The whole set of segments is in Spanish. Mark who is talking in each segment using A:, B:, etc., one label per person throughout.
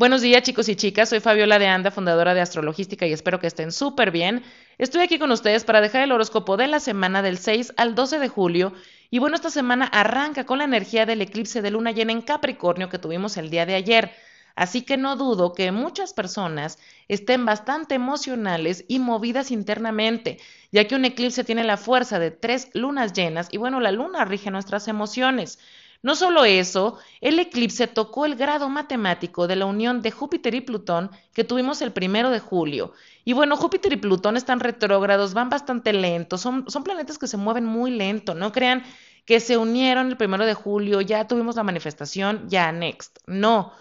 A: Buenos días chicos y chicas, soy Fabiola de Anda, fundadora de Astrologística y espero que estén súper bien. Estoy aquí con ustedes para dejar el horóscopo de la semana del 6 al 12 de julio y bueno, esta semana arranca con la energía del eclipse de luna llena en Capricornio que tuvimos el día de ayer. Así que no dudo que muchas personas estén bastante emocionales y movidas internamente, ya que un eclipse tiene la fuerza de tres lunas llenas y bueno, la luna rige nuestras emociones. No solo eso, el eclipse tocó el grado matemático de la unión de Júpiter y Plutón que tuvimos el primero de julio. Y bueno, Júpiter y Plutón están retrógrados, van bastante lentos, son, son planetas que se mueven muy lento, no crean que se unieron el primero de julio, ya tuvimos la manifestación, ya next. No,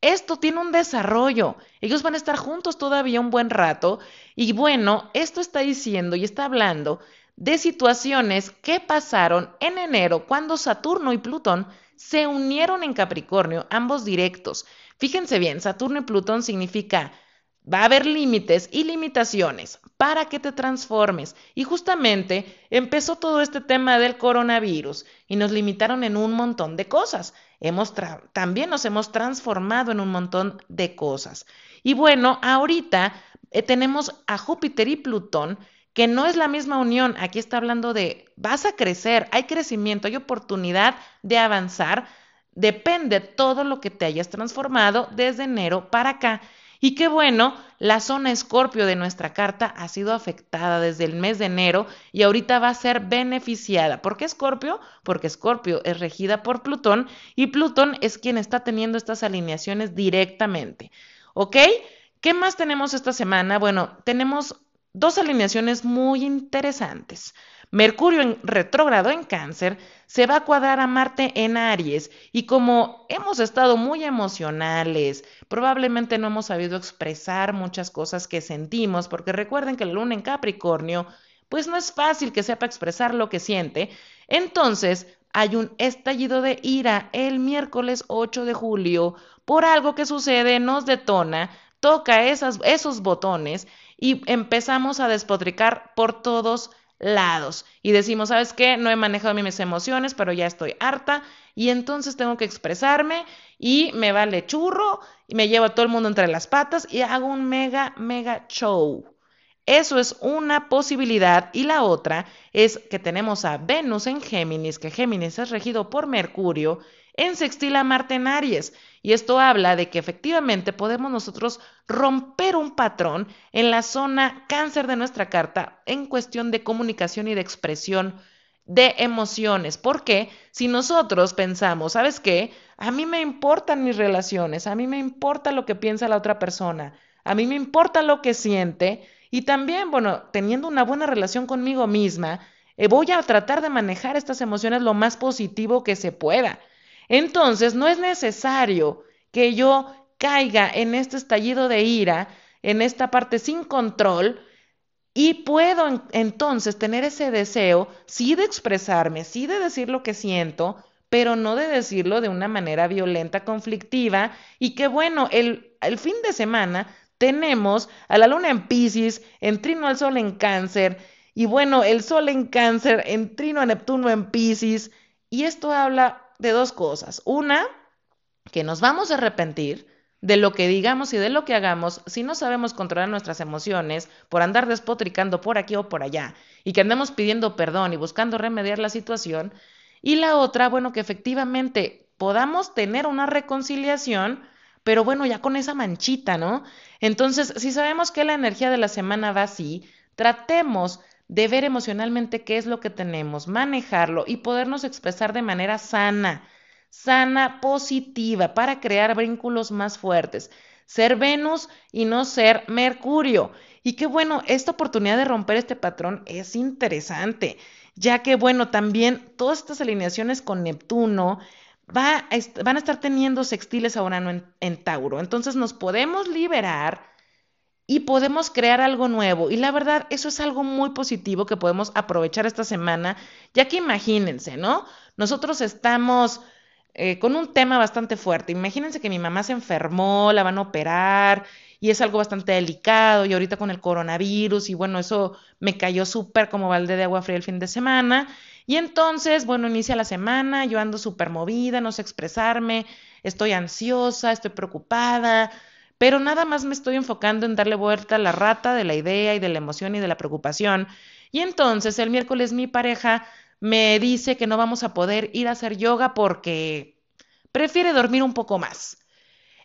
A: esto tiene un desarrollo. Ellos van a estar juntos todavía un buen rato. Y bueno, esto está diciendo y está hablando de situaciones que pasaron en enero cuando Saturno y Plutón se unieron en Capricornio, ambos directos. Fíjense bien, Saturno y Plutón significa va a haber límites y limitaciones para que te transformes. Y justamente empezó todo este tema del coronavirus y nos limitaron en un montón de cosas. Hemos también nos hemos transformado en un montón de cosas. Y bueno, ahorita eh, tenemos a Júpiter y Plutón que no es la misma unión. Aquí está hablando de vas a crecer, hay crecimiento, hay oportunidad de avanzar. Depende todo lo que te hayas transformado desde enero para acá. Y qué bueno, la zona escorpio de nuestra carta ha sido afectada desde el mes de enero y ahorita va a ser beneficiada. ¿Por qué escorpio? Porque escorpio es regida por Plutón y Plutón es quien está teniendo estas alineaciones directamente. ¿Ok? ¿Qué más tenemos esta semana? Bueno, tenemos dos alineaciones muy interesantes. Mercurio en retrógrado en cáncer se va a cuadrar a Marte en Aries y como hemos estado muy emocionales, probablemente no hemos sabido expresar muchas cosas que sentimos, porque recuerden que la luna en Capricornio, pues no es fácil que sepa expresar lo que siente, entonces hay un estallido de ira el miércoles 8 de julio por algo que sucede, nos detona, toca esos botones y empezamos a despotricar por todos lados y decimos, ¿sabes qué? No he manejado mis emociones, pero ya estoy harta y entonces tengo que expresarme y me vale churro y me llevo a todo el mundo entre las patas y hago un mega, mega show. Eso es una posibilidad y la otra es que tenemos a Venus en Géminis, que Géminis es regido por Mercurio, en sextil a Marte en Aries. Y esto habla de que efectivamente podemos nosotros romper un patrón en la zona cáncer de nuestra carta en cuestión de comunicación y de expresión de emociones. Porque si nosotros pensamos, ¿sabes qué? A mí me importan mis relaciones, a mí me importa lo que piensa la otra persona, a mí me importa lo que siente y también, bueno, teniendo una buena relación conmigo misma, eh, voy a tratar de manejar estas emociones lo más positivo que se pueda. Entonces, no es necesario que yo caiga en este estallido de ira, en esta parte sin control, y puedo entonces tener ese deseo, sí de expresarme, sí de decir lo que siento, pero no de decirlo de una manera violenta, conflictiva, y que bueno, el, el fin de semana tenemos a la luna en Pisces, en trino al sol en cáncer, y bueno, el sol en cáncer, en trino a Neptuno en Pisces, y esto habla de dos cosas. Una, que nos vamos a arrepentir de lo que digamos y de lo que hagamos si no sabemos controlar nuestras emociones por andar despotricando por aquí o por allá y que andemos pidiendo perdón y buscando remediar la situación. Y la otra, bueno, que efectivamente podamos tener una reconciliación, pero bueno, ya con esa manchita, ¿no? Entonces, si sabemos que la energía de la semana va así, tratemos de ver emocionalmente qué es lo que tenemos, manejarlo y podernos expresar de manera sana, sana, positiva, para crear vínculos más fuertes. Ser Venus y no ser Mercurio. Y qué bueno, esta oportunidad de romper este patrón es interesante, ya que bueno, también todas estas alineaciones con Neptuno va van a estar teniendo sextiles ahora en, en Tauro. Entonces nos podemos liberar y podemos crear algo nuevo. Y la verdad, eso es algo muy positivo que podemos aprovechar esta semana, ya que imagínense, ¿no? Nosotros estamos eh, con un tema bastante fuerte. Imagínense que mi mamá se enfermó, la van a operar y es algo bastante delicado y ahorita con el coronavirus y bueno, eso me cayó súper como balde de agua fría el fin de semana. Y entonces, bueno, inicia la semana, yo ando súper movida, no sé expresarme, estoy ansiosa, estoy preocupada, pero nada más me estoy enfocando en darle vuelta a la rata de la idea y de la emoción y de la preocupación. Y entonces el miércoles mi pareja me dice que no vamos a poder ir a hacer yoga porque prefiere dormir un poco más.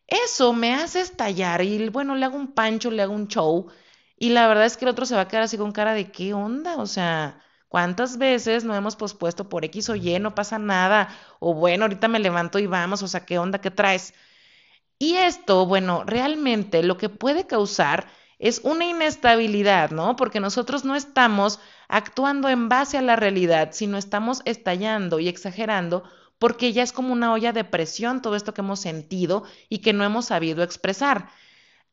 A: Eso me hace estallar y bueno, le hago un pancho, le hago un show y la verdad es que el otro se va a quedar así con cara de qué onda, o sea, ¿cuántas veces no hemos pospuesto por X o Y, no pasa nada? O bueno, ahorita me levanto y vamos, o sea, ¿qué onda, qué traes? Y esto, bueno, realmente lo que puede causar es una inestabilidad, ¿no? Porque nosotros no estamos actuando en base a la realidad, sino estamos estallando y exagerando porque ya es como una olla de presión todo esto que hemos sentido y que no hemos sabido expresar.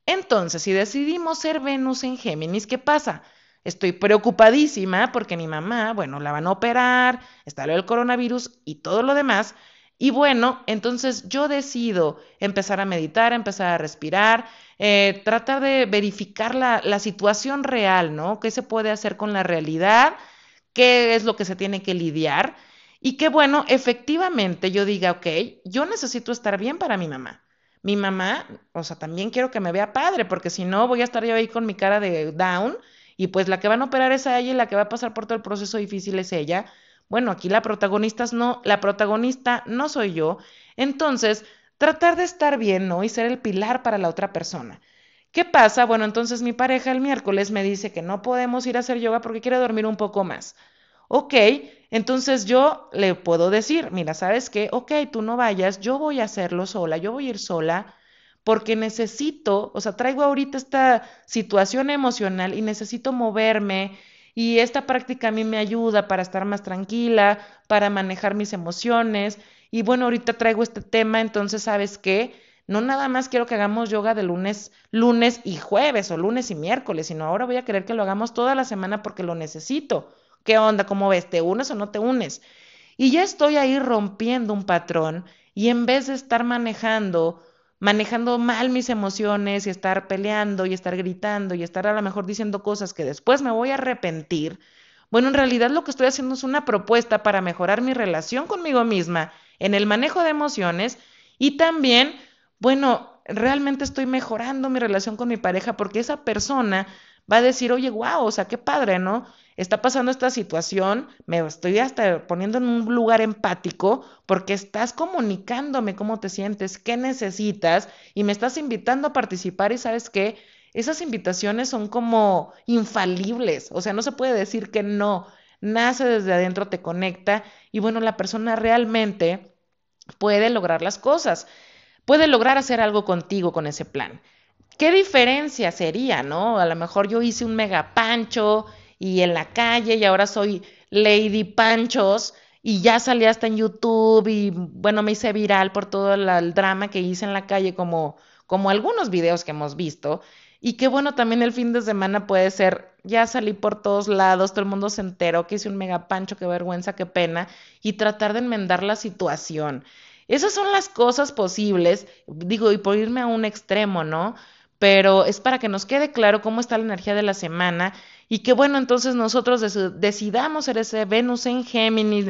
A: Entonces, si decidimos ser Venus en Géminis, ¿qué pasa? Estoy preocupadísima porque mi mamá, bueno, la van a operar, está lo del coronavirus y todo lo demás. Y bueno, entonces yo decido empezar a meditar, empezar a respirar, eh, tratar de verificar la, la situación real, ¿no? ¿Qué se puede hacer con la realidad? ¿Qué es lo que se tiene que lidiar? Y que bueno, efectivamente yo diga, ok, yo necesito estar bien para mi mamá mi mamá, o sea, también quiero que me vea padre, porque si no voy a estar yo ahí con mi cara de down y pues la que van a operar es a ella y la que va a pasar por todo el proceso difícil es ella. Bueno, aquí la protagonista no, la protagonista no soy yo. Entonces, tratar de estar bien, ¿no? Y ser el pilar para la otra persona. ¿Qué pasa? Bueno, entonces mi pareja el miércoles me dice que no podemos ir a hacer yoga porque quiere dormir un poco más. Ok, entonces yo le puedo decir, mira, ¿sabes qué? Ok, tú no vayas, yo voy a hacerlo sola, yo voy a ir sola porque necesito, o sea, traigo ahorita esta situación emocional y necesito moverme y esta práctica a mí me ayuda para estar más tranquila, para manejar mis emociones y bueno, ahorita traigo este tema, entonces, ¿sabes qué? No nada más quiero que hagamos yoga de lunes, lunes y jueves o lunes y miércoles, sino ahora voy a querer que lo hagamos toda la semana porque lo necesito. ¿Qué onda? ¿Cómo ves? ¿Te unes o no te unes? Y ya estoy ahí rompiendo un patrón y en vez de estar manejando, manejando mal mis emociones y estar peleando y estar gritando y estar a lo mejor diciendo cosas que después me voy a arrepentir, bueno, en realidad lo que estoy haciendo es una propuesta para mejorar mi relación conmigo misma en el manejo de emociones y también, bueno, realmente estoy mejorando mi relación con mi pareja porque esa persona va a decir, oye, wow, o sea, qué padre, ¿no? está pasando esta situación, me estoy hasta poniendo en un lugar empático porque estás comunicándome cómo te sientes, qué necesitas y me estás invitando a participar y sabes qué, esas invitaciones son como infalibles, o sea, no se puede decir que no, nace desde adentro, te conecta y bueno, la persona realmente puede lograr las cosas, puede lograr hacer algo contigo con ese plan. ¿Qué diferencia sería, no? A lo mejor yo hice un mega pancho, y en la calle y ahora soy Lady Panchos y ya salí hasta en YouTube y bueno, me hice viral por todo el, drama que hice en la calle como, como algunos videos que hemos visto. Y qué bueno también el fin de semana puede ser, ya salí por todos lados, todo el mundo se enteró que hice un mega pancho, qué vergüenza, qué pena, y tratar de enmendar la situación. Esas son las cosas posibles, digo, y por irme a un extremo, ¿no? Pero es para que nos quede claro cómo está la energía de la semana y que bueno, entonces nosotros decidamos ser ese Venus en Géminis,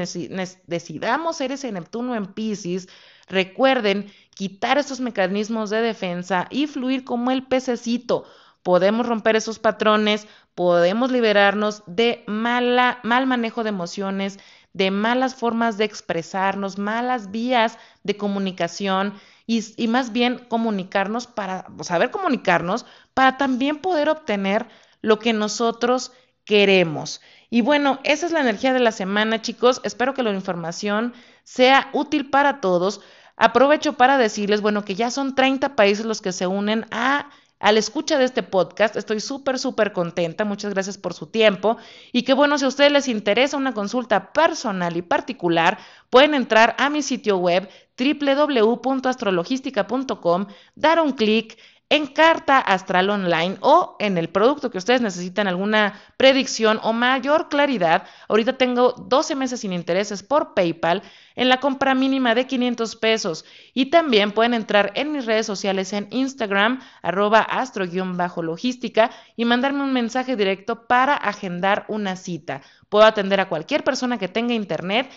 A: decidamos ser ese Neptuno en Pisces, recuerden quitar esos mecanismos de defensa y fluir como el pececito. Podemos romper esos patrones, podemos liberarnos de mal manejo de emociones, de malas formas de expresarnos, malas vías de comunicación y, más bien comunicarnos para, saber comunicarnos, para también poder obtener lo que nosotros queremos. Y bueno, esa es la energía de la semana, chicos. Espero que la información sea útil para todos. Aprovecho para decirles, bueno, que ya son 30 países los que se unen a a la escucha de este podcast. Estoy súper, súper contenta. Muchas gracias por su tiempo. Y que bueno, si a ustedes les interesa una consulta personal y particular, pueden entrar a mi sitio web www.astrologística.com, dar un clic en Carta Astral Online o en el producto que ustedes necesitan alguna predicción o mayor claridad. Ahorita tengo 12 meses sin intereses por PayPal en la compra mínima de 500 pesos. Y también pueden entrar en mis redes sociales en Instagram, arroba astro-logística y mandarme un mensaje directo para agendar una cita. Puedo atender a cualquier persona que tenga internet.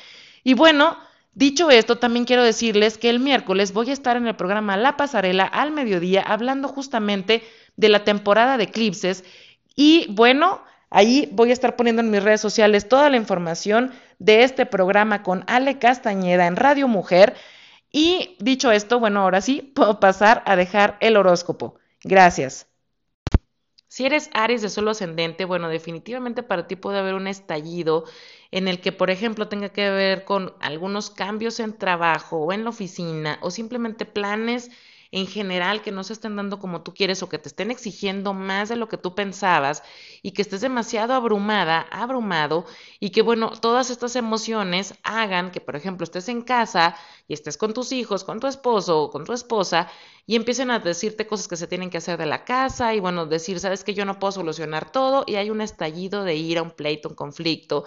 A: Y bueno, Dicho esto, también quiero decirles que el miércoles voy a estar en el programa La Pasarela al mediodía hablando justamente de la temporada de eclipses y bueno, ahí voy a estar poniendo en mis redes sociales toda la información de este programa con Ale Castañeda en Radio Mujer. Y dicho esto, bueno, ahora sí puedo pasar a dejar el horóscopo. Gracias. Si eres Aries de solo ascendente, bueno, definitivamente para ti puede haber un estallido en el que, por ejemplo, tenga que ver con algunos cambios en trabajo o en la oficina o simplemente planes en general que no se estén dando como tú quieres o que te estén exigiendo más de lo que tú pensabas y que estés demasiado abrumada, abrumado y que bueno, todas estas emociones hagan que, por ejemplo, estés en casa y estés con tus hijos, con tu esposo o con tu esposa y empiecen a decirte cosas que se tienen que hacer de la casa y bueno, decir, sabes que yo no puedo solucionar todo y hay un estallido de ir a un pleito, un conflicto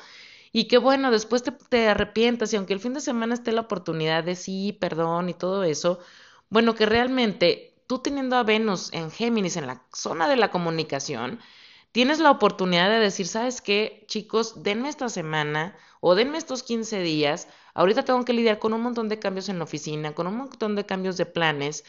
A: y que bueno, después te, te, arrepientas y aunque el fin de semana esté la oportunidad de sí, perdón y todo eso, bueno, que realmente tú teniendo a Venus en Géminis, en la zona de la comunicación, tienes la oportunidad de decir, ¿sabes qué, chicos? Denme esta semana o denme estos 15 días. Ahorita tengo que lidiar con un montón de cambios en la oficina, con un montón de cambios de planes.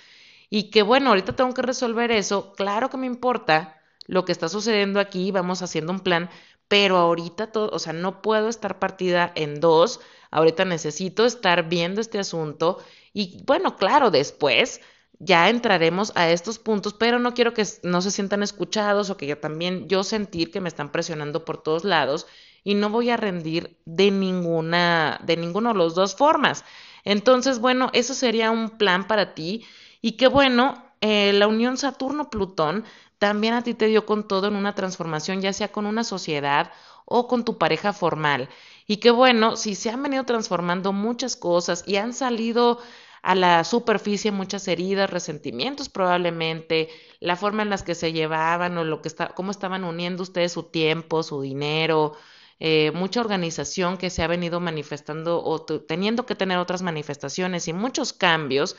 A: Y que bueno, ahorita tengo que resolver eso. Claro que me importa lo que está sucediendo aquí, vamos haciendo un plan, pero ahorita todo, o sea, no puedo estar partida en dos. Ahorita necesito estar viendo este asunto y bueno, claro, después ya entraremos a estos puntos, pero no quiero que no se sientan escuchados o que yo también yo sentir que me están presionando por todos lados y no voy a rendir de ninguna de ninguno de los dos formas. Entonces, bueno, eso sería un plan para ti y que bueno, eh, la unión Saturno-Plutón también a ti te dio con todo en una transformación, ya sea con una sociedad o con tu pareja formal. Y que bueno, si se han venido transformando muchas cosas y han salido a la superficie muchas heridas, resentimientos probablemente, la forma en las que se llevaban o lo que está, cómo estaban uniendo ustedes su tiempo, su dinero, eh, mucha organización que se ha venido manifestando o teniendo que tener otras manifestaciones y muchos cambios.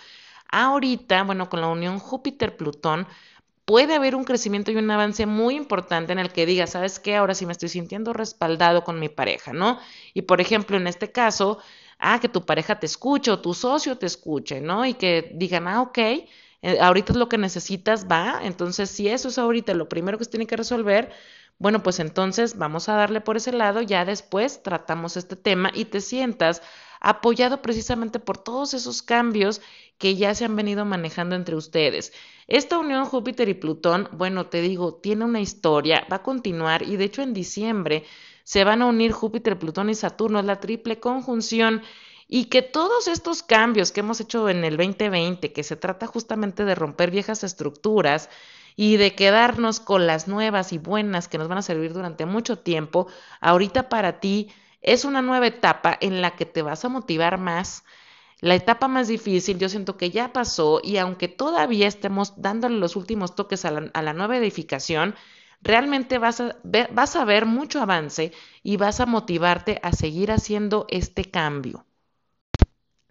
A: Ahorita, bueno, con la unión Júpiter-Plutón, puede haber un crecimiento y un avance muy importante en el que diga, ¿sabes qué? Ahora sí me estoy sintiendo respaldado con mi pareja, ¿no? Y por ejemplo, en este caso, ah, que tu pareja te escuche o tu socio te escuche, ¿no? Y que digan, ah, ok, eh, ahorita es lo que necesitas, va. Entonces, si eso es ahorita lo primero que se tiene que resolver, bueno, pues entonces vamos a darle por ese lado, ya después tratamos este tema y te sientas apoyado precisamente por todos esos cambios que ya se han venido manejando entre ustedes. Esta unión Júpiter y Plutón, bueno, te digo, tiene una historia, va a continuar y de hecho en diciembre se van a unir Júpiter, Plutón y Saturno, es la triple conjunción y que todos estos cambios que hemos hecho en el 2020, que se trata justamente de romper viejas estructuras y de quedarnos con las nuevas y buenas que nos van a servir durante mucho tiempo, ahorita para ti es una nueva etapa en la que te vas a motivar más. La etapa más difícil yo siento que ya pasó y aunque todavía estemos dándole los últimos toques a la, nueva edificación, realmente vas a, ver, vas a ver mucho avance y vas a motivarte a seguir haciendo este cambio.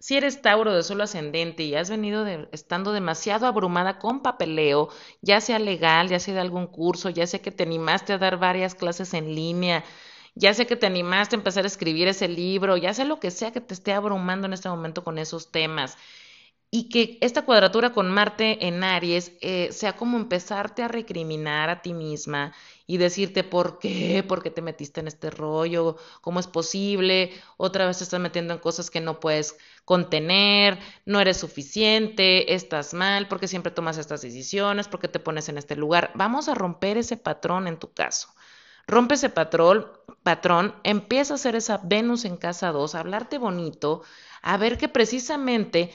A: Si eres Tauro de solo ascendente y has venido estando demasiado abrumada con papeleo, ya sea legal, ya sea de algún curso, ya sea que te animaste a dar varias clases en línea, ya sea que te animaste a empezar a escribir ese libro, ya sea lo que sea que te esté abrumando en este momento con esos temas y que esta cuadratura con Marte en Aries eh, sea como empezarte a recriminar a ti misma y decirte por qué, por qué te metiste en este rollo, cómo es posible, otra vez te estás metiendo en cosas que no puedes contener, no eres suficiente, estás mal, porque siempre tomas estas decisiones, porque te pones en este lugar. Vamos a romper ese patrón en tu caso. Rompe ese patrón, patrón, empieza a hacer esa Venus en casa 2, a hablarte bonito, a ver que precisamente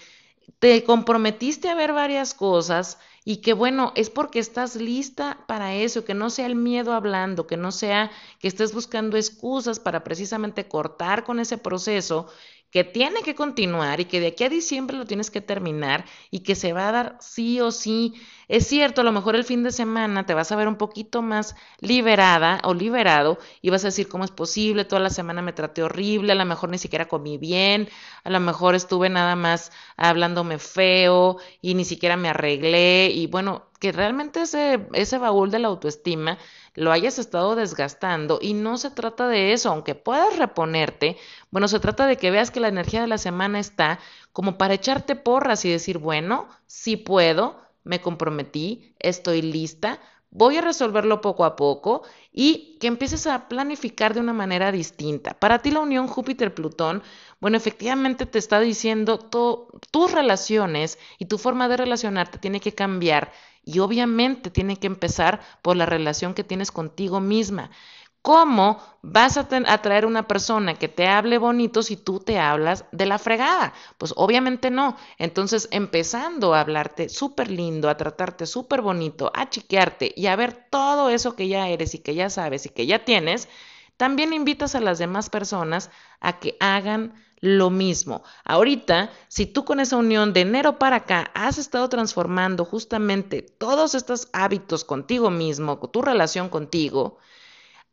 A: te comprometiste a ver varias cosas y que bueno, es porque estás lista para eso, que no sea el miedo hablando, que no sea que estés buscando excusas para precisamente cortar con ese proceso que tiene que continuar y que de aquí a diciembre lo tienes que terminar y que se va a dar sí o sí. Es cierto, a lo mejor el fin de semana te vas a ver un poquito más liberada o liberado y vas a decir cómo es posible, toda la semana me traté horrible, a lo mejor ni siquiera comí bien, a lo mejor estuve nada más hablándome feo y ni siquiera me arreglé y bueno, que realmente ese, ese baúl de la autoestima lo hayas estado desgastando y no se trata de eso, aunque puedas reponerte, bueno, se trata de que veas que la energía de la semana está como para echarte porras y decir, bueno, sí puedo, me comprometí, estoy lista, voy a resolverlo poco a poco y que empieces a planificar de una manera distinta. Para ti la unión Júpiter-Plutón, bueno, efectivamente te está diciendo tus relaciones y tu forma de relacionarte tiene que cambiar y obviamente tiene que empezar por la relación que tienes contigo misma. ¿Cómo vas a atraer una persona que te hable bonito si tú te hablas de la fregada? Pues obviamente no. Entonces, empezando a hablarte súper lindo, a tratarte súper bonito, a chiquearte y a ver todo eso que ya eres y que ya sabes y que ya tienes, también invitas a las demás personas a que hagan lo mismo. Ahorita, si tú con esa unión de enero para acá has estado transformando justamente todos estos hábitos contigo mismo, tu relación contigo,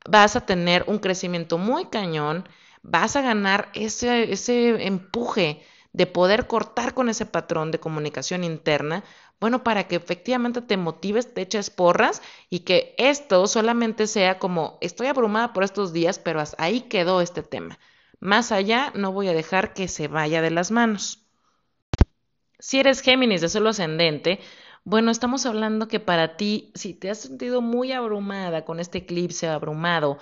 A: vas a tener un crecimiento muy cañón, vas a ganar ese, ese empuje de poder cortar con ese patrón de comunicación interna, bueno, para que efectivamente te motives, te eches porras y que esto solamente sea como, estoy abrumada por estos días, pero ahí quedó este tema. Más allá, no voy a dejar que se vaya de las manos. Si eres Géminis de suelo ascendente, bueno, estamos hablando que para ti, si te has sentido muy abrumada con este eclipse, abrumado,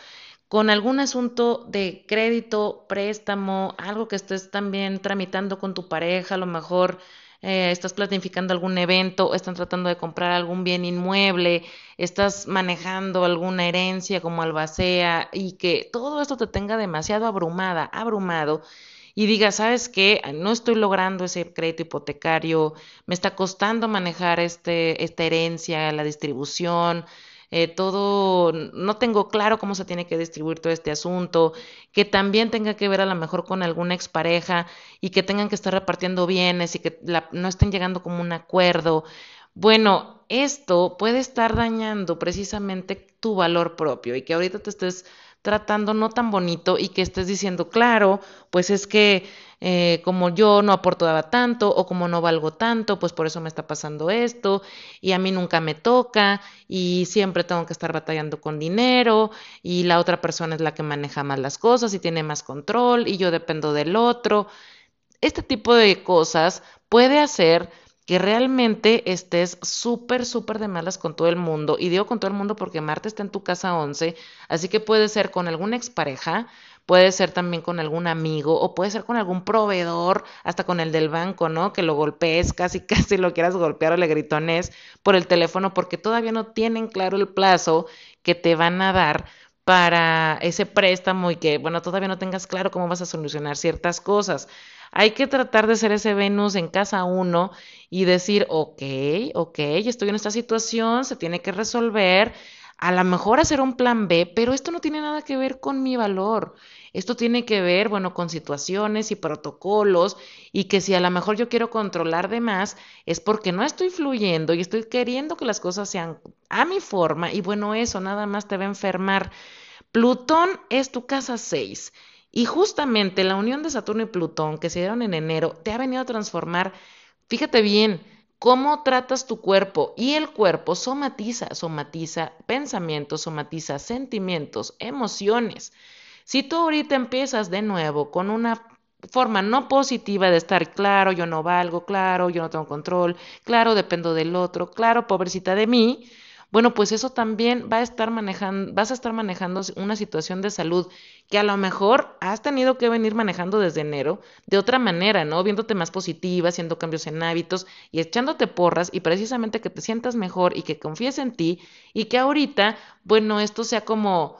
A: con algún asunto de crédito, préstamo, algo que estés también tramitando con tu pareja, a lo mejor eh, estás planificando algún evento, están tratando de comprar algún bien inmueble, estás manejando alguna herencia como albacea y que todo esto te tenga demasiado abrumada, abrumado y diga, ¿sabes qué? No estoy logrando ese crédito hipotecario, me está costando manejar este, esta herencia, la distribución, eh, todo, no tengo claro cómo se tiene que distribuir todo este asunto, que también tenga que ver a lo mejor con alguna expareja y que tengan que estar repartiendo bienes y que no estén llegando como un acuerdo. Bueno, esto puede estar dañando precisamente tu valor propio y que ahorita te estés tratando no tan bonito y que estés diciendo, claro, pues es que eh, como yo no aportaba tanto o como no valgo tanto, pues por eso me está pasando esto y a mí nunca me toca y siempre tengo que estar batallando con dinero y la otra persona es la que maneja más las cosas y tiene más control y yo dependo del otro. Este tipo de cosas puede hacer que realmente estés súper, súper de malas con todo el mundo. Y digo con todo el mundo porque Marte está en tu casa 11, así que puede ser con alguna expareja, puede ser también con algún amigo o puede ser con algún proveedor, hasta con el del banco, ¿no? Que lo golpees, casi, casi lo quieras golpear o le gritones por el teléfono porque todavía no tienen claro el plazo que te van a dar para ese préstamo y que, bueno, todavía no tengas claro cómo vas a solucionar ciertas cosas. Hay que tratar de ser ese Venus en casa uno y decir, ok, ok, estoy en esta situación, se tiene que resolver, a lo mejor hacer un plan B, pero esto no tiene nada que ver con mi valor. Esto tiene que ver, bueno, con situaciones y protocolos y que si a lo mejor yo quiero controlar de más es porque no estoy fluyendo y estoy queriendo que las cosas sean a mi forma y bueno, eso nada más te va a enfermar. Plutón es tu casa 6 y justamente la unión de Saturno y Plutón que se dieron en enero te ha venido a transformar, fíjate bien, cómo tratas tu cuerpo y el cuerpo somatiza, somatiza pensamientos, somatiza sentimientos, emociones. Si tú ahorita empiezas de nuevo con una forma no positiva de estar claro, yo no valgo, claro, yo no tengo control, claro, dependo del otro, claro, pobrecita de mí, bueno, pues eso también va a estar manejando, vas a estar manejando una situación de salud que a lo mejor has tenido que venir manejando desde enero de otra manera, ¿no? Viéndote más positiva, haciendo cambios en hábitos y echándote porras y precisamente que te sientas mejor y que confíes en ti y que ahorita, bueno, esto sea como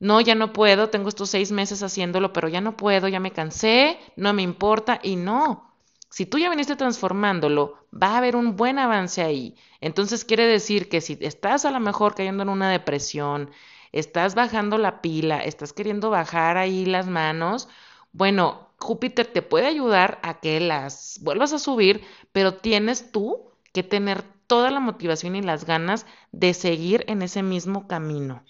A: no, ya no puedo, tengo estos seis meses haciéndolo, pero ya no puedo, ya me cansé, no me importa y no. Si tú ya viniste transformándolo, va a haber un buen avance ahí. Entonces quiere decir que si estás a lo mejor cayendo en una depresión, estás bajando la pila, estás queriendo bajar ahí las manos, bueno, Júpiter te puede ayudar a que las vuelvas a subir, pero tienes tú que tener toda la motivación y las ganas de seguir en ese mismo camino.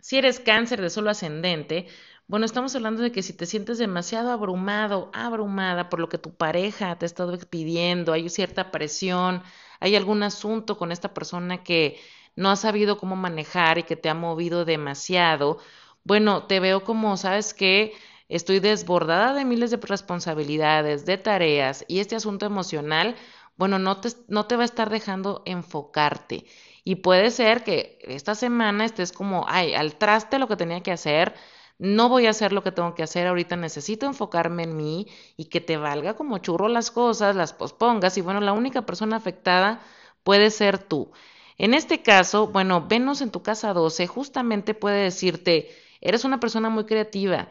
A: Si eres cáncer de solo ascendente, bueno, estamos hablando de que si te sientes demasiado abrumado, abrumada por lo que tu pareja te ha estado pidiendo, hay cierta presión, hay algún asunto con esta persona que no has sabido cómo manejar y que te ha movido demasiado, bueno, te veo como, ¿sabes qué? Estoy desbordada de miles de responsabilidades, de tareas y este asunto emocional, bueno, no te, no te va a estar dejando enfocarte. Y puede ser que esta semana estés como, ay, al traste lo que tenía que hacer, no voy a hacer lo que tengo que hacer, ahorita necesito enfocarme en mí y que te valga como churro las cosas, las pospongas y bueno, la única persona afectada puede ser tú. En este caso, bueno, Venus en tu casa 12 justamente puede decirte, eres una persona muy creativa,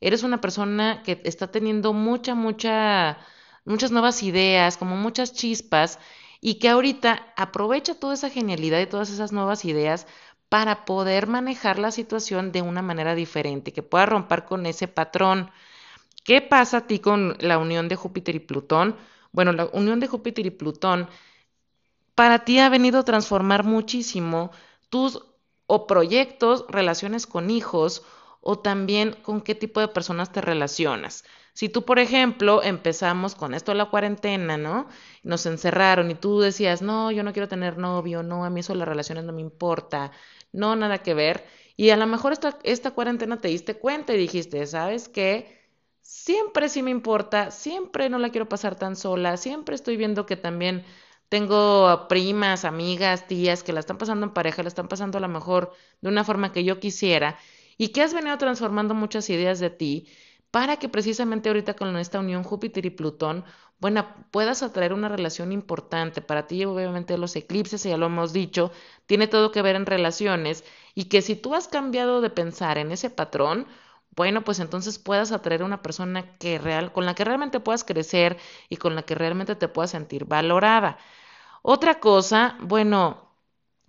A: eres una persona que está teniendo mucha, mucha, muchas nuevas ideas, como muchas chispas, y que ahorita aprovecha toda esa genialidad y todas esas nuevas ideas para poder manejar la situación de una manera diferente, que pueda romper con ese patrón. ¿Qué pasa a ti con la unión de Júpiter y Plutón? Bueno, la unión de Júpiter y Plutón para ti ha venido a transformar muchísimo tus o proyectos, relaciones con hijos o también con qué tipo de personas te relacionas. Si tú, por ejemplo, empezamos con esto de la cuarentena, ¿no? Nos encerraron y tú decías, no, yo no quiero tener novio, no, a mí eso las relaciones no me importa, no, nada que ver. Y a lo mejor esta, esta cuarentena te diste cuenta y dijiste, ¿sabes qué? Siempre sí me importa, siempre no la quiero pasar tan sola, siempre estoy viendo que también tengo primas, amigas, tías que la están pasando en pareja, la están pasando a lo mejor de una forma que yo quisiera y que has venido transformando muchas ideas de ti para que precisamente ahorita con esta unión Júpiter y Plutón, bueno, puedas atraer una relación importante para ti, obviamente los eclipses, ya lo hemos dicho, tiene todo que ver en relaciones y que si tú has cambiado de pensar en ese patrón, bueno, pues entonces puedas atraer una persona que real, con la que realmente puedas crecer y con la que realmente te puedas sentir valorada. Otra cosa, bueno,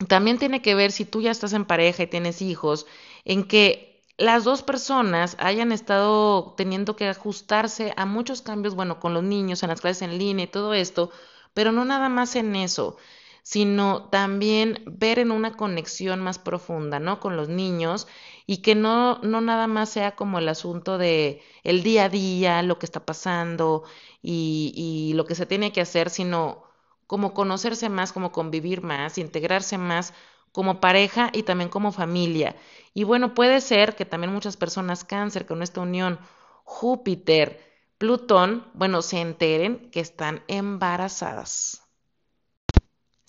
A: también tiene que ver si tú ya estás en pareja y tienes hijos, en que las dos personas hayan estado teniendo que ajustarse a muchos cambios, bueno, con los niños, en las clases en línea y todo esto, pero no nada más en eso, sino también ver en una conexión más profunda, ¿no? Con los niños y que no, no nada más sea como el asunto de el día a día, lo que está pasando y, y lo que se tiene que hacer, sino como conocerse más, como convivir más, integrarse más como pareja y también como familia. Y bueno, puede ser que también muchas personas cáncer con esta unión Júpiter, Plutón, bueno, se enteren que están embarazadas.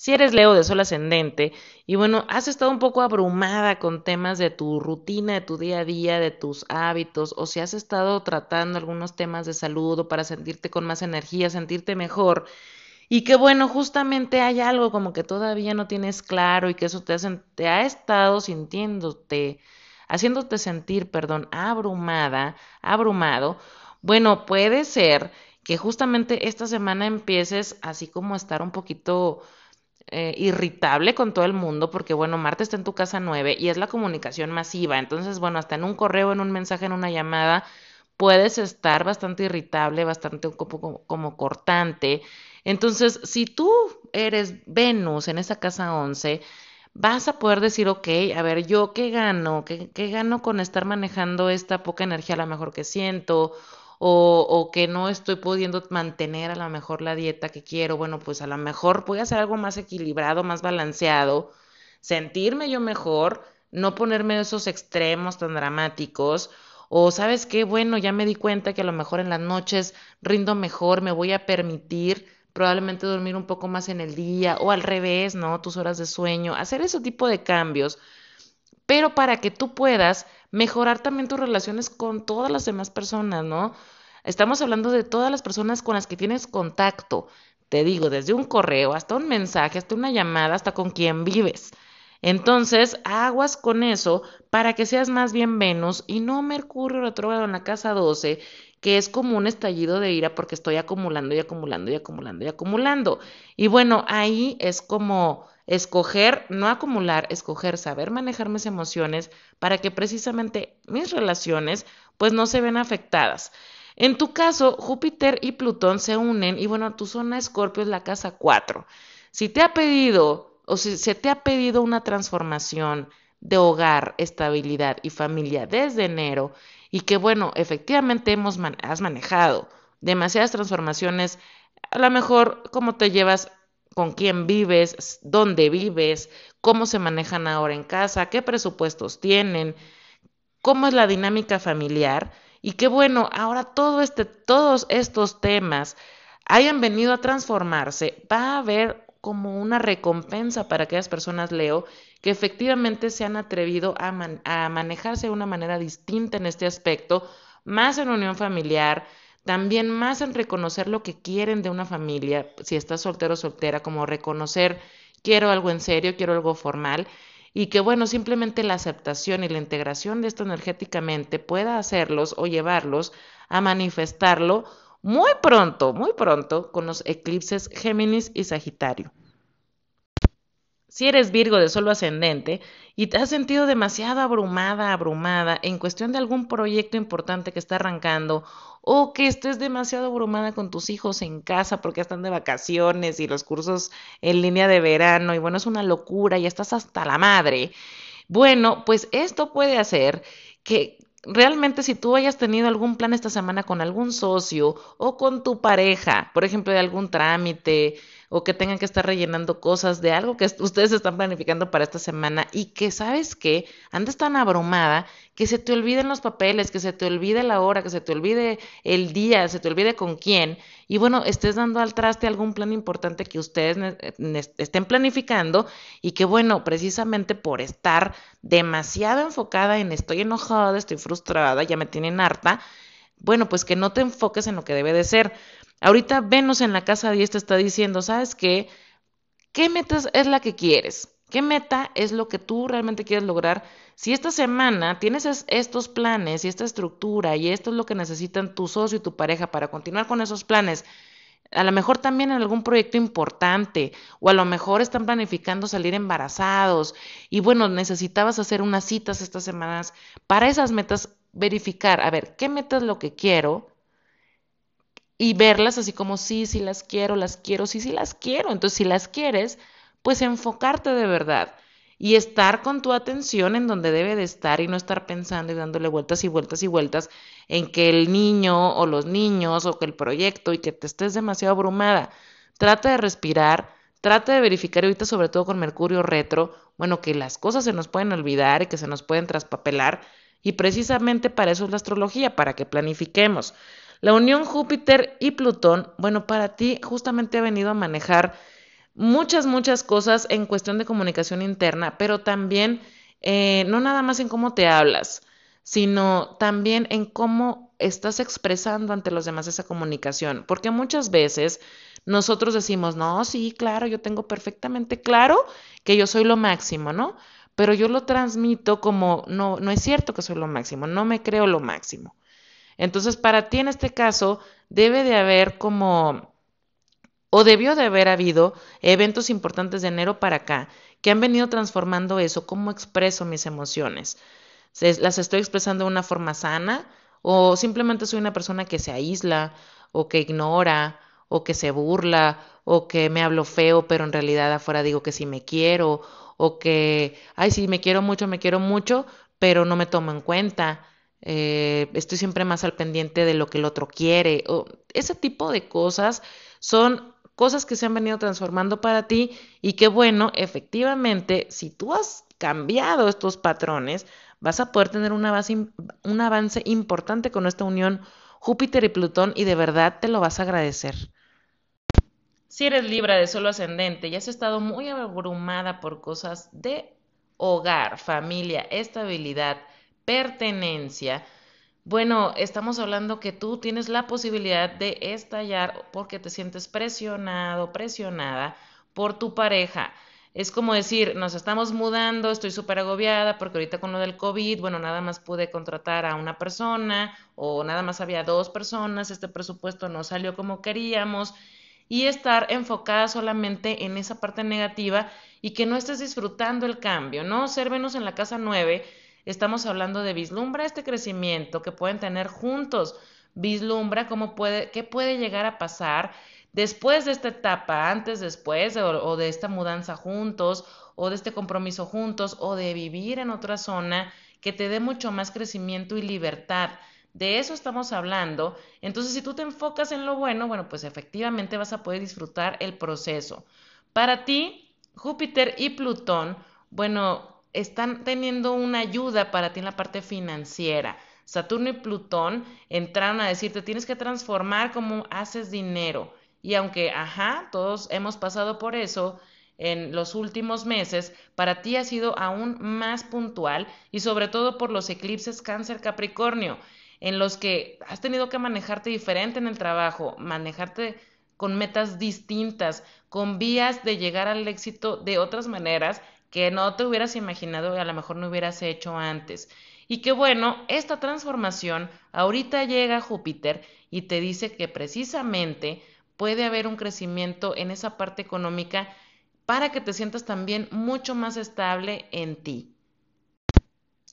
A: Si eres Leo de Sol ascendente y bueno, has estado un poco abrumada con temas de tu rutina, de tu día a día, de tus hábitos, o si has estado tratando algunos temas de salud o para sentirte con más energía, sentirte mejor, y que bueno, justamente hay algo como que todavía no tienes claro y que eso te, te ha estado sintiéndote, haciéndote sentir, perdón, abrumada, abrumado. Bueno, puede ser que justamente esta semana empieces así como a estar un poquito eh, irritable con todo el mundo, porque bueno, Marte está en tu casa 9 y es la comunicación masiva. Entonces, bueno, hasta en un correo, en un mensaje, en una llamada, puedes estar bastante irritable, bastante como, como cortante. Entonces, si tú eres Venus en esa casa 11, vas a poder decir, ok, a ver, yo qué gano, qué, qué gano con estar manejando esta poca energía a lo mejor que siento, o, o, que no estoy pudiendo mantener a lo mejor la dieta que quiero, bueno, pues a lo mejor voy a hacer algo más equilibrado, más balanceado, sentirme yo mejor, no ponerme esos extremos tan dramáticos, o sabes qué, bueno, ya me di cuenta que a lo mejor en las noches rindo mejor, me voy a permitir probablemente dormir un poco más en el día o al revés, ¿no? Tus horas de sueño, hacer ese tipo de cambios, pero para que tú puedas mejorar también tus relaciones con todas las demás personas, ¿no? Estamos hablando de todas las personas con las que tienes contacto, te digo, desde un correo hasta un mensaje, hasta una llamada, hasta con quien vives. Entonces, aguas con eso para que seas más bien Venus y no Mercurio retrógrado en la casa 12, que es como un estallido de ira porque estoy acumulando y acumulando y acumulando y acumulando. Y bueno, ahí es como escoger, no acumular, escoger, saber manejar mis emociones para que precisamente mis relaciones pues no se ven afectadas. En tu caso, Júpiter y Plutón se unen y bueno, tu zona Escorpio es la casa 4. Si te ha pedido o si se te ha pedido una transformación de hogar, estabilidad y familia desde enero y que bueno, efectivamente hemos has manejado demasiadas transformaciones, a lo mejor cómo te llevas con quién vives, dónde vives, cómo se manejan ahora en casa, qué presupuestos tienen, cómo es la dinámica familiar y qué bueno, ahora todo este, todos estos temas hayan venido a transformarse, va a haber como una recompensa para aquellas personas, Leo, que efectivamente se han atrevido a, manejarse de una manera distinta en este aspecto, más en unión familiar, también más en reconocer lo que quieren de una familia, si estás soltero o soltera, como reconocer quiero algo en serio, quiero algo formal, y que bueno, simplemente la aceptación y la integración de esto energéticamente pueda hacerlos o llevarlos a manifestarlo muy pronto, muy pronto con los eclipses Géminis y Sagitario. Si eres Virgo de solo ascendente y te has sentido demasiado abrumada, abrumada en cuestión de algún proyecto importante que está arrancando o que estés demasiado abrumada con tus hijos en casa porque están de vacaciones y los cursos en línea de verano y bueno, es una locura y estás hasta la madre. Bueno, pues esto puede hacer que realmente si tú hayas tenido algún plan esta semana con algún socio o con tu pareja, por ejemplo, de algún trámite o que tengan que estar rellenando cosas de algo que ustedes están planificando para esta semana y que sabes que andas tan abrumada que se te olviden los papeles, que se te olvide la hora, que se te olvide el día, se te olvide con quién y bueno, estés dando al traste algún plan importante que ustedes estén planificando y que bueno, precisamente por estar demasiado enfocada en estoy enojada, estoy frustrada, ya me tienen harta, bueno, pues que no te enfoques en lo que debe de ser. Ahorita Venus en la casa 10 te está diciendo, ¿sabes qué? ¿Qué meta es la que quieres? ¿Qué meta es lo que tú realmente quieres lograr? Si esta semana tienes estos planes y esta estructura y esto es lo que necesitan tu socio y tu pareja para continuar con esos planes, a lo mejor también en algún proyecto importante o a lo mejor están planificando salir embarazados y bueno, necesitabas hacer unas citas estas semanas para esas metas, verificar, a ver, ¿qué meta es lo que quiero? Y verlas así como sí, sí las quiero, las quiero, sí, sí las quiero. Entonces, si las quieres, pues enfocarte de verdad y estar con tu atención en donde debe de estar y no estar pensando y dándole vueltas y vueltas y vueltas en que el niño o los niños o que el proyecto y que te estés demasiado abrumada. Trata de respirar, trata de verificar ahorita sobre todo con Mercurio retro, bueno, que las cosas se nos pueden olvidar y que se nos pueden traspapelar y precisamente para eso es la astrología, para que planifiquemos. La unión Júpiter y Plutón, bueno, para ti justamente ha venido a manejar muchas, muchas cosas en cuestión de comunicación interna, pero también eh, no nada más en cómo te hablas, sino también en cómo estás expresando ante los demás esa comunicación, porque muchas veces nosotros decimos, no, sí, claro, yo tengo perfectamente claro que yo soy lo máximo, ¿no? Pero yo lo transmito como, no, no es cierto que soy lo máximo, no me creo lo máximo. Entonces, para ti en este caso, debe de haber como, o debió de haber habido eventos importantes de enero para acá que han venido transformando eso, cómo expreso mis emociones. ¿Las estoy expresando de una forma sana? ¿O simplemente soy una persona que se aísla o que ignora o que se burla o que me hablo feo pero en realidad afuera digo que sí me quiero o que, ay, sí, me quiero mucho, me quiero mucho, pero no me tomo en cuenta eh, estoy siempre más al pendiente de lo que el otro quiere, o ese tipo de cosas son cosas que se han venido transformando para ti y que bueno, efectivamente, si tú has cambiado estos patrones, vas a poder tener un avance, un avance importante con esta unión Júpiter y Plutón y de verdad te lo vas a agradecer. Si eres Libra de solo ascendente y has estado muy abrumada por cosas de hogar, familia, estabilidad, pertenencia, bueno, estamos hablando que tú tienes la posibilidad de estallar porque te sientes presionado, presionada por tu pareja. Es como decir, nos estamos mudando, estoy súper agobiada porque ahorita con lo del COVID, bueno, nada más pude contratar a una persona o nada más había dos personas, este presupuesto no salió como queríamos y estar enfocada solamente en esa parte negativa y que no estés disfrutando el cambio, ¿no? Ser Venus en la casa 9 Estamos hablando de vislumbra este crecimiento que pueden tener juntos, vislumbra cómo puede, qué puede llegar a pasar después de esta etapa, antes, después, o, de esta mudanza juntos, o de este compromiso juntos, o de vivir en otra zona que te dé mucho más crecimiento y libertad. De eso estamos hablando. Entonces, si tú te enfocas en lo bueno, bueno, pues efectivamente vas a poder disfrutar el proceso. Para ti, Júpiter y Plutón, bueno, están teniendo una ayuda para ti en la parte financiera. Saturno y Plutón entraron a decirte, tienes que transformar cómo haces dinero. Y aunque, ajá, todos hemos pasado por eso, en los últimos meses, para ti ha sido aún más puntual y sobre todo por los eclipses cáncer Capricornio, en los que has tenido que manejarte diferente en el trabajo, manejarte con metas distintas, con vías de llegar al éxito de otras maneras que no te hubieras imaginado y a lo mejor no hubieras hecho antes. Y que bueno, esta transformación ahorita llega a Júpiter y te dice que precisamente puede haber un crecimiento en esa parte económica para que te sientas también mucho más estable en ti.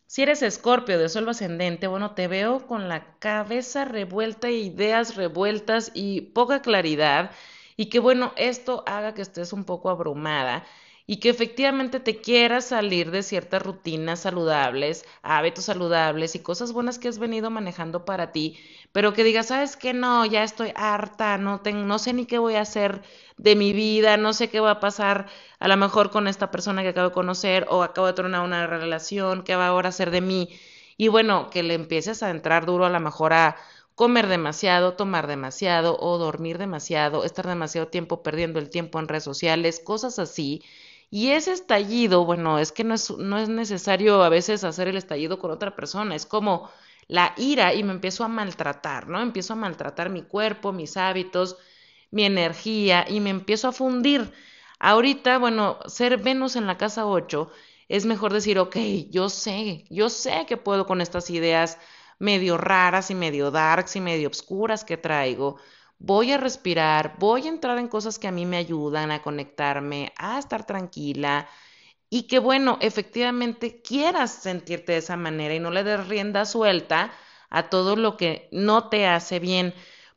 A: Si eres escorpio de sol ascendente, bueno, te veo con la cabeza revuelta, ideas revueltas y poca claridad, y que bueno, esto haga que estés un poco abrumada y que efectivamente te quieras salir de ciertas rutinas saludables, hábitos saludables y cosas buenas que has venido manejando para ti, pero que digas, ¿sabes qué? No, ya estoy harta, no, tengo, no sé ni qué voy a hacer de mi vida, no sé qué va a pasar a lo mejor con esta persona que acabo de conocer o acabo de tener una relación, qué va ahora a hacer de mí. Y bueno, que le empieces a entrar duro a lo mejor a comer demasiado, tomar demasiado o dormir demasiado, estar demasiado tiempo perdiendo el tiempo en redes sociales, cosas así y ese estallido, bueno, es que no es, no es necesario a veces hacer el estallido con otra persona, es como la ira y me empiezo a maltratar, ¿no? Empiezo a maltratar mi cuerpo, mis hábitos, mi energía y me empiezo a fundir. Ahorita, bueno, ser Venus en la casa 8 es mejor decir, ok, yo sé, yo sé que puedo con estas ideas medio raras y medio darks y medio obscuras que traigo, voy a respirar, voy a entrar en cosas que a mí me ayudan a conectarme, a estar tranquila y que bueno, efectivamente quieras sentirte de esa manera y no le des rienda suelta a todo lo que no te hace bien.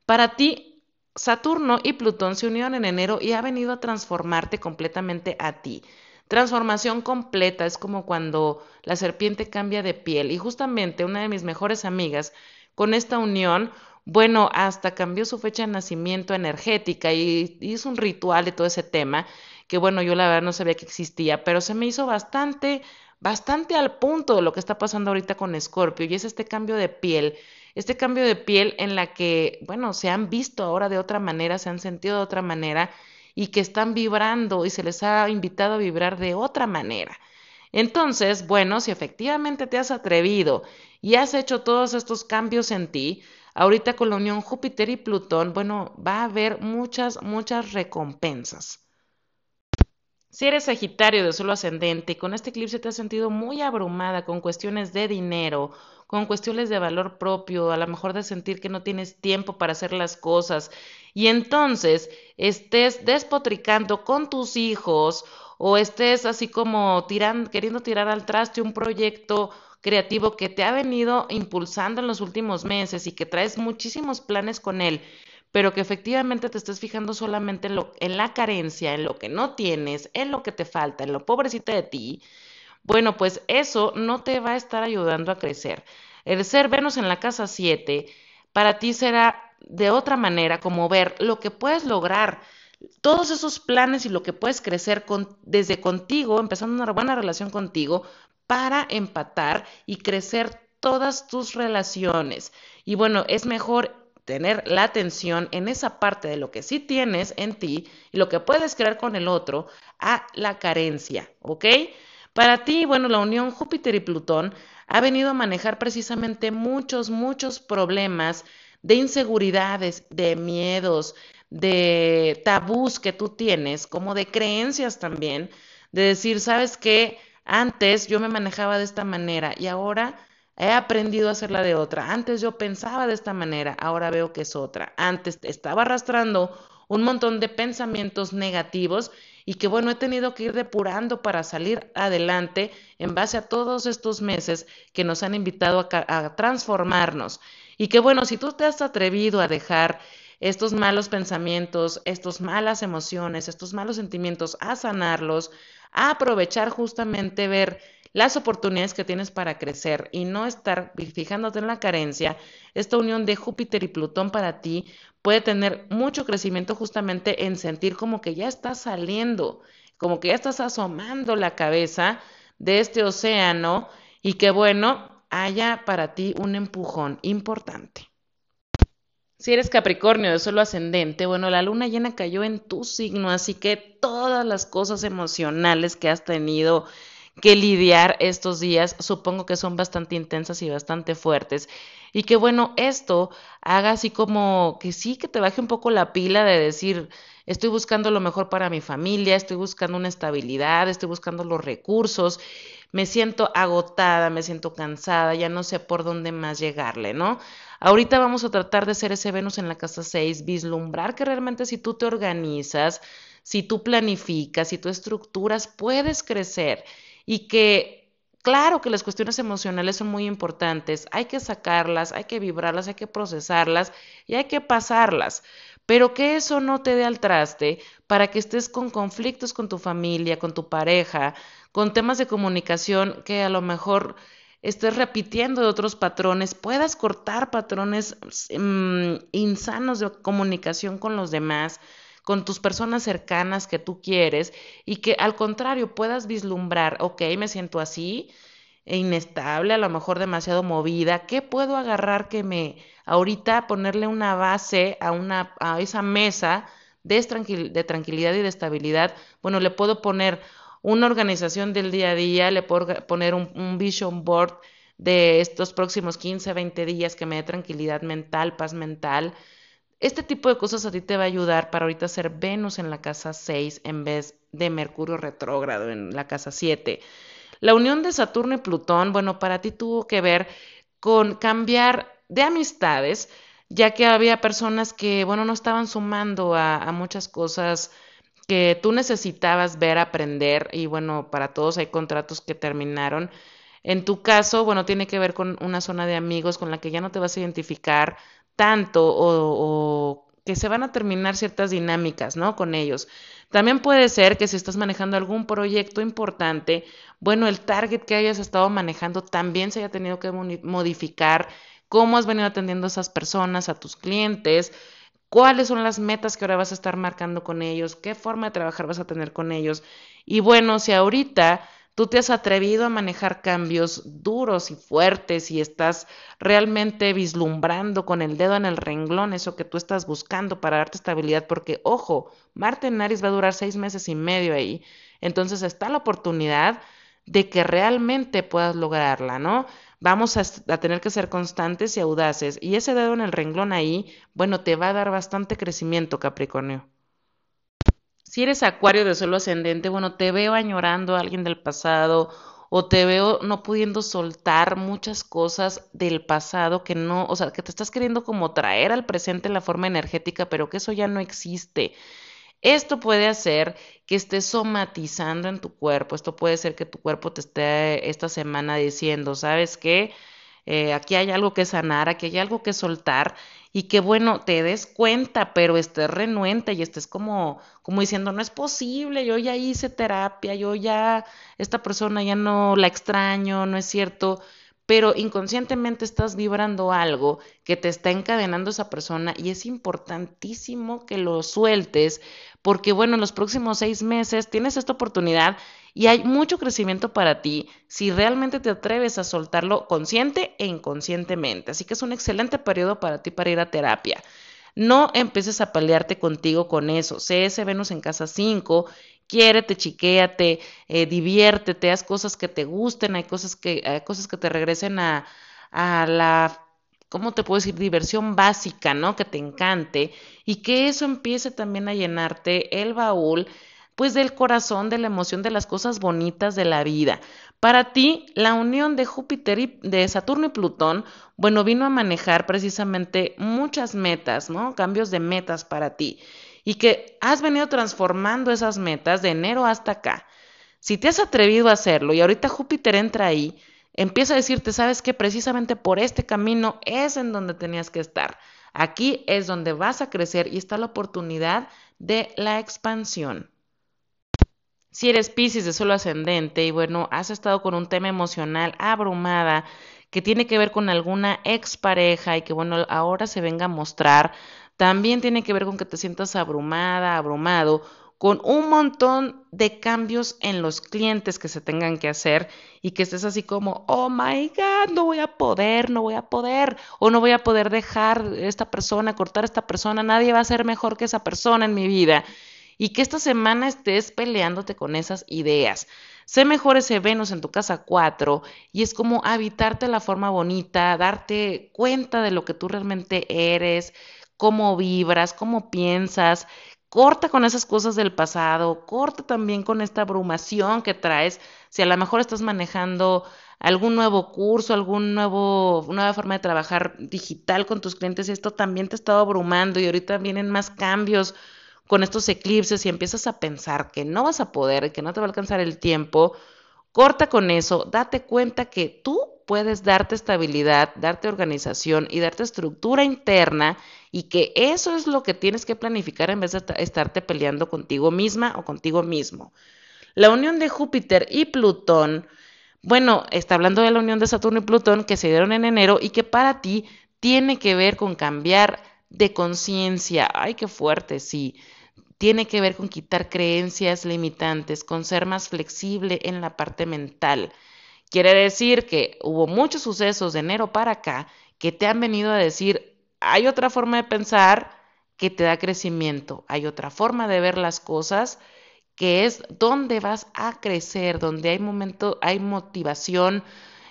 A: Para ti, Saturno y Plutón se unieron en enero y ha venido a transformarte completamente a ti. Transformación completa es como cuando la serpiente cambia de piel y justamente una de mis mejores amigas con esta unión bueno, hasta cambió su fecha de nacimiento energética y hizo un ritual de todo ese tema, que bueno, yo la verdad no sabía que existía, pero se me hizo bastante, bastante al punto de lo que está pasando ahorita con Scorpio, y es este cambio de piel, este cambio de piel en la que, bueno, se han visto ahora de otra manera, se han sentido de otra manera, y que están vibrando y se les ha invitado a vibrar de otra manera. Entonces, bueno, si efectivamente te has atrevido y has hecho todos estos cambios en ti, ahorita con la unión Júpiter y Plutón, bueno, va a haber muchas, muchas recompensas. Si eres Sagitario de solo ascendente y con este eclipse te has sentido muy abrumada con cuestiones de dinero, con cuestiones de valor propio, a lo mejor de sentir que no tienes tiempo para hacer las cosas, y entonces estés despotricando con tus hijos o estés así como queriendo tirar al traste un proyecto creativo que te ha venido impulsando en los últimos meses y que traes muchísimos planes con él, pero que efectivamente te estés fijando solamente en, lo, en la carencia, en lo que no tienes, en lo que te falta, en lo pobrecita de ti, bueno, pues eso no te va a estar ayudando a crecer. El ser Venus en la casa 7 para ti será de otra manera como ver lo que puedes lograr, todos esos planes y lo que puedes crecer desde contigo, empezando una buena relación contigo, para empatar y crecer todas tus relaciones. Y bueno, es mejor tener la atención en esa parte de lo que sí tienes en ti y lo que puedes crear con el otro a la carencia, ¿ok? Para ti, bueno, la unión Júpiter y Plutón ha venido a manejar precisamente muchos, muchos problemas de inseguridades, de miedos, de tabús que tú tienes, como de creencias también, de decir, ¿sabes qué? Antes yo me manejaba de esta manera y ahora he aprendido a hacerla de otra. Antes yo pensaba de esta manera, ahora veo que es otra. Antes estaba arrastrando un montón de pensamientos negativos y que bueno, he tenido que ir depurando para salir adelante en base a todos estos meses que nos han invitado a, transformarnos. Y que bueno, si tú te has atrevido a dejar estos malos pensamientos, estas malas emociones, estos malos sentimientos, a sanarlos, a aprovechar justamente ver las oportunidades que tienes para crecer y no estar fijándote en la carencia, esta unión de Júpiter y Plutón para ti puede tener mucho crecimiento justamente en sentir como que ya estás saliendo, como que ya estás asomando la cabeza de este océano y que bueno, haya para ti un empujón importante. Si eres Capricornio de solo ascendente, bueno, la luna llena cayó en tu signo, así que todas las cosas emocionales que has tenido que lidiar estos días, supongo que son bastante intensas y bastante fuertes. Y que bueno, esto haga así como que sí, que te baje un poco la pila de decir, estoy buscando lo mejor para mi familia, estoy buscando una estabilidad, estoy buscando los recursos, me siento agotada, me siento cansada, ya no sé por dónde más llegarle, ¿no? Ahorita vamos a tratar de ser ese Venus en la casa 6, vislumbrar que realmente si tú te organizas, si tú planificas, si tú estructuras, puedes crecer y que claro que las cuestiones emocionales son muy importantes, hay que sacarlas, hay que vibrarlas, hay que procesarlas y hay que pasarlas, pero que eso no te dé al traste para que estés con conflictos con tu familia, con tu pareja, con temas de comunicación que a lo mejor estés repitiendo de otros patrones, puedas cortar patrones mm, insanos de comunicación con los demás, con tus personas cercanas que tú quieres y que al contrario puedas vislumbrar, ok, me siento así, e inestable, a lo mejor demasiado movida, ¿qué puedo agarrar que me ahorita ponerle una base a una a esa mesa de, de tranquilidad y de estabilidad? Bueno, le puedo poner una organización del día a día, le puedo poner un, vision board de estos próximos 15, 20 días que me dé tranquilidad mental, paz mental. Este tipo de cosas a ti te va a ayudar para ahorita ser Venus en la casa 6 en vez de Mercurio retrógrado en la casa 7. La unión de Saturno y Plutón, bueno, para ti tuvo que ver con cambiar de amistades, ya que había personas que, bueno, no estaban sumando a, muchas cosas que tú necesitabas ver, aprender y bueno, para todos hay contratos que terminaron. En tu caso, bueno, tiene que ver con una zona de amigos con la que ya no te vas a identificar tanto o, que se van a terminar ciertas dinámicas, ¿no? Con ellos. También puede ser que si estás manejando algún proyecto importante, bueno, el target que hayas estado manejando también se haya tenido que modificar, cómo has venido atendiendo a esas personas, a tus clientes, cuáles son las metas que ahora vas a estar marcando con ellos, qué forma de trabajar vas a tener con ellos. Y bueno, si ahorita tú te has atrevido a manejar cambios duros y fuertes y estás realmente vislumbrando con el dedo en el renglón eso que tú estás buscando para darte estabilidad, porque ojo, Marte en Aries va a durar seis meses y medio ahí, entonces está la oportunidad de que realmente puedas lograrla, ¿no? Vamos a, tener que ser constantes y audaces. Y ese dedo en el renglón ahí, bueno, te va a dar bastante crecimiento, Capricornio. Si eres acuario de suelo ascendente, bueno, te veo añorando a alguien del pasado o te veo no pudiendo soltar muchas cosas del pasado que no, o sea, que te estás queriendo como traer al presente en la forma energética, pero que eso ya no existe. Esto puede hacer que estés somatizando en tu cuerpo. Esto puede ser que tu cuerpo te esté esta semana diciendo, ¿sabes qué? Eh, aquí hay algo que sanar, aquí hay algo que soltar y que bueno, te des cuenta, pero estés renuente y estés como, como diciendo, no es posible, yo ya hice terapia, yo ya, esta persona ya no la extraño, no es cierto pero inconscientemente estás vibrando algo que te está encadenando esa persona y es importantísimo que lo sueltes porque bueno, en los próximos seis meses tienes esta oportunidad y hay mucho crecimiento para ti si realmente te atreves a soltarlo consciente e inconscientemente. Así que es un excelente periodo para ti para ir a terapia. No empieces a pelearte contigo con eso. Ese Venus en casa 5 quiérete, chiquéate, eh, diviértete, haz cosas que te gusten, hay cosas que, hay cosas que te regresen a, a la ¿cómo te puedo decir? Diversión básica, ¿no? Que te encante y que eso empiece también a llenarte el baúl, pues del corazón, de la emoción, de las cosas bonitas de la vida. Para ti, la unión de Júpiter y de Saturno y Plutón, bueno, vino a manejar precisamente muchas metas, ¿no? Cambios de metas para ti y que has venido transformando esas metas de enero hasta acá. Si te has atrevido a hacerlo y ahorita Júpiter entra ahí, empieza a decirte, sabes que precisamente por este camino es en donde tenías que estar. Aquí es donde vas a crecer y está la oportunidad de la expansión. Si eres Pisces de solo ascendente y bueno, has estado con un tema emocional abrumada que tiene que ver con alguna expareja y que bueno, ahora se venga a mostrar, también tiene que ver con que te sientas abrumada, abrumado con un montón de cambios en los clientes que se tengan que hacer y que estés así como, oh my God, no voy a poder, no voy a poder, o no voy a poder dejar esta persona, cortar esta persona, nadie va a ser mejor que esa persona en mi vida y que esta semana estés peleándote con esas ideas. Sé mejor ese Venus en tu casa 4 y es como habitarte la forma bonita, darte cuenta de lo que tú realmente eres, cómo vibras, cómo piensas. Corta con esas cosas del pasado, corta también con esta abrumación que traes. Si a lo mejor estás manejando algún nuevo curso, algún nuevo, nueva forma de trabajar digital con tus clientes, esto también te ha estado abrumando y ahorita vienen más cambios con estos eclipses y empiezas a pensar que no vas a poder, que no te va a alcanzar el tiempo, corta con eso, date cuenta que tú puedes darte estabilidad, darte organización y darte estructura interna y que eso es lo que tienes que planificar en vez de estarte peleando contigo misma o contigo mismo. La unión de Júpiter y Plutón, bueno, está hablando de la unión de Saturno y Plutón que se dieron en enero y que para ti tiene que ver con cambiar de conciencia. Ay, qué fuerte, sí. Tiene que ver con quitar creencias limitantes, con ser más flexible en la parte mental. Quiere decir que hubo muchos sucesos de enero para acá que te han venido a decir, hay otra forma de pensar que te da crecimiento, hay otra forma de ver las cosas que es donde vas a crecer, donde hay momento, hay motivación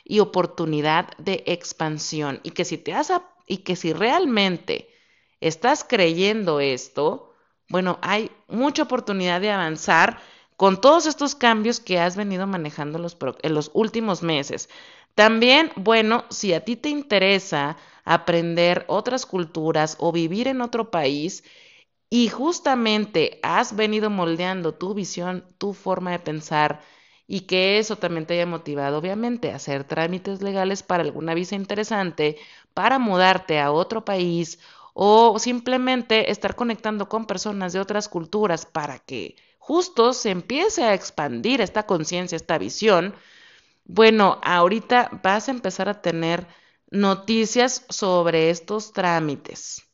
A: y oportunidad de expansión y que si te has y que si realmente estás creyendo esto, bueno, hay mucha oportunidad de avanzar con todos estos cambios que has venido manejando los, en los últimos meses. También, bueno, si a ti te interesa aprender otras culturas o vivir en otro país y justamente has venido moldeando tu visión, tu forma de pensar y que eso también te haya motivado, obviamente, a hacer trámites legales para alguna visa interesante, para mudarte a otro país o simplemente estar conectando con personas de otras culturas para que justo se empiece a expandir esta conciencia, esta visión, bueno, ahorita vas a empezar a tener noticias sobre estos trámites.